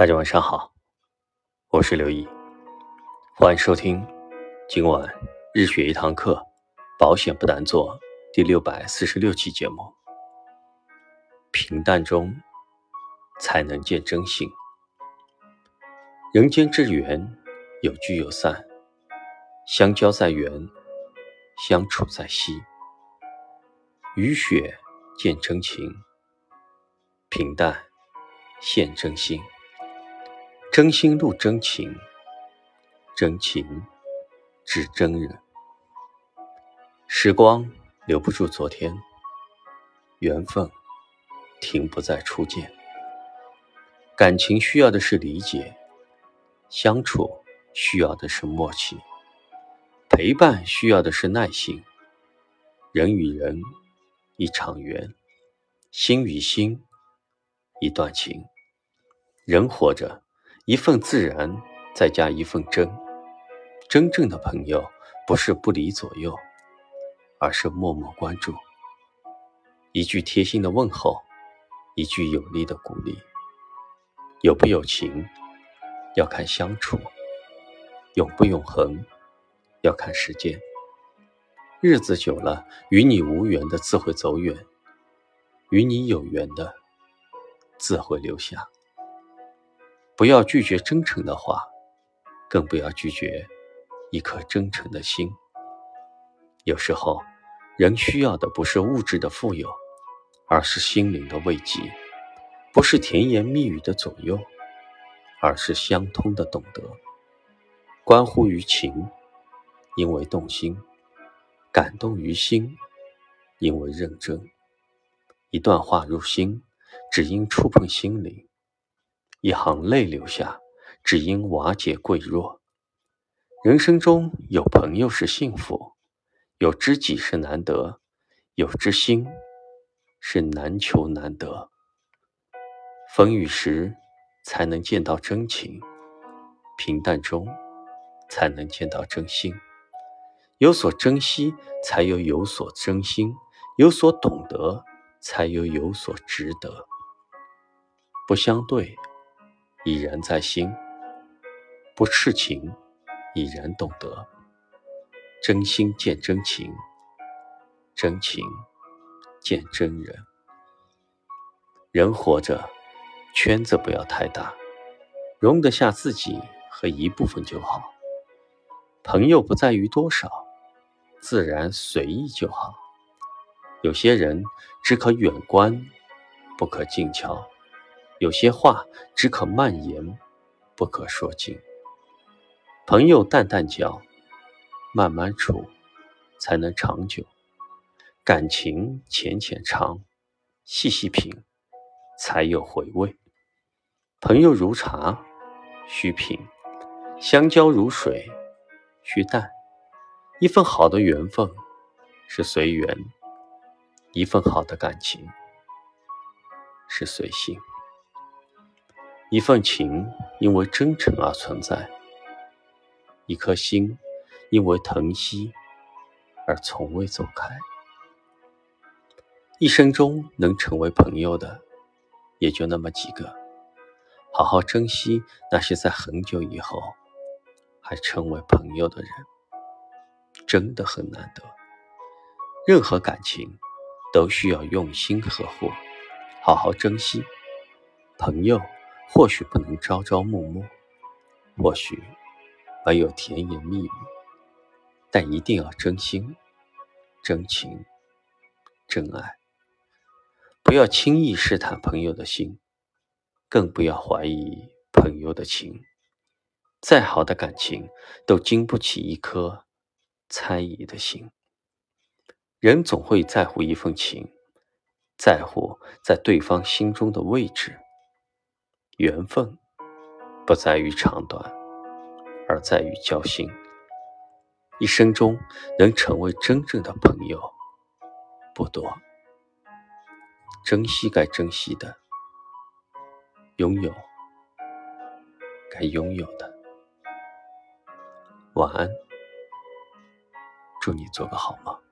大家晚上好，我是刘毅，欢迎收听今晚日学一堂课，保险不难做第六百四十六期节目。平淡中才能见真心，人间之缘有聚有散，相交在缘，相处在惜。雨雪见真情，平淡现真心。真心录真情，真情指真人。时光留不住昨天，缘分停不在初见。感情需要的是理解，相处需要的是默契，陪伴需要的是耐心。人与人一场缘，心与心一段情。人活着。一份自然，再加一份真。真正的朋友，不是不离左右，而是默默关注。一句贴心的问候，一句有力的鼓励。有不有情，要看相处；永不永恒，要看时间。日子久了，与你无缘的自会走远，与你有缘的自会留下。不要拒绝真诚的话，更不要拒绝一颗真诚的心。有时候，人需要的不是物质的富有，而是心灵的慰藉；不是甜言蜜语的左右，而是相通的懂得。关乎于情，因为动心；感动于心，因为认真。一段话入心，只因触碰心灵。一行泪流下，只因瓦解贵弱。人生中有朋友是幸福，有知己是难得，有知心是难求难得。风雨时才能见到真情，平淡中才能见到真心。有所珍惜，才有有所真心；有所懂得，才有有所值得。不相对。已然在心，不痴情，已然懂得。真心见真情，真情见真人。人活着，圈子不要太大，容得下自己和一部分就好。朋友不在于多少，自然随意就好。有些人只可远观，不可近瞧。有些话只可慢言，不可说尽。朋友淡淡交，慢慢处，才能长久。感情浅浅尝，细细品，才有回味。朋友如茶，需品；相交如水，需淡。一份好的缘分是随缘，一份好的感情是随性。一份情因为真诚而存在，一颗心因为疼惜而从未走开。一生中能成为朋友的也就那么几个，好好珍惜那些在很久以后还成为朋友的人，真的很难得。任何感情都需要用心呵护，好好珍惜朋友。或许不能朝朝暮暮，或许没有甜言蜜语，但一定要真心、真情、真爱。不要轻易试探朋友的心，更不要怀疑朋友的情。再好的感情，都经不起一颗猜疑的心。人总会在乎一份情，在乎在对方心中的位置。缘分不在于长短，而在于交心。一生中能成为真正的朋友不多，珍惜该珍惜的，拥有该拥有的。晚安，祝你做个好梦。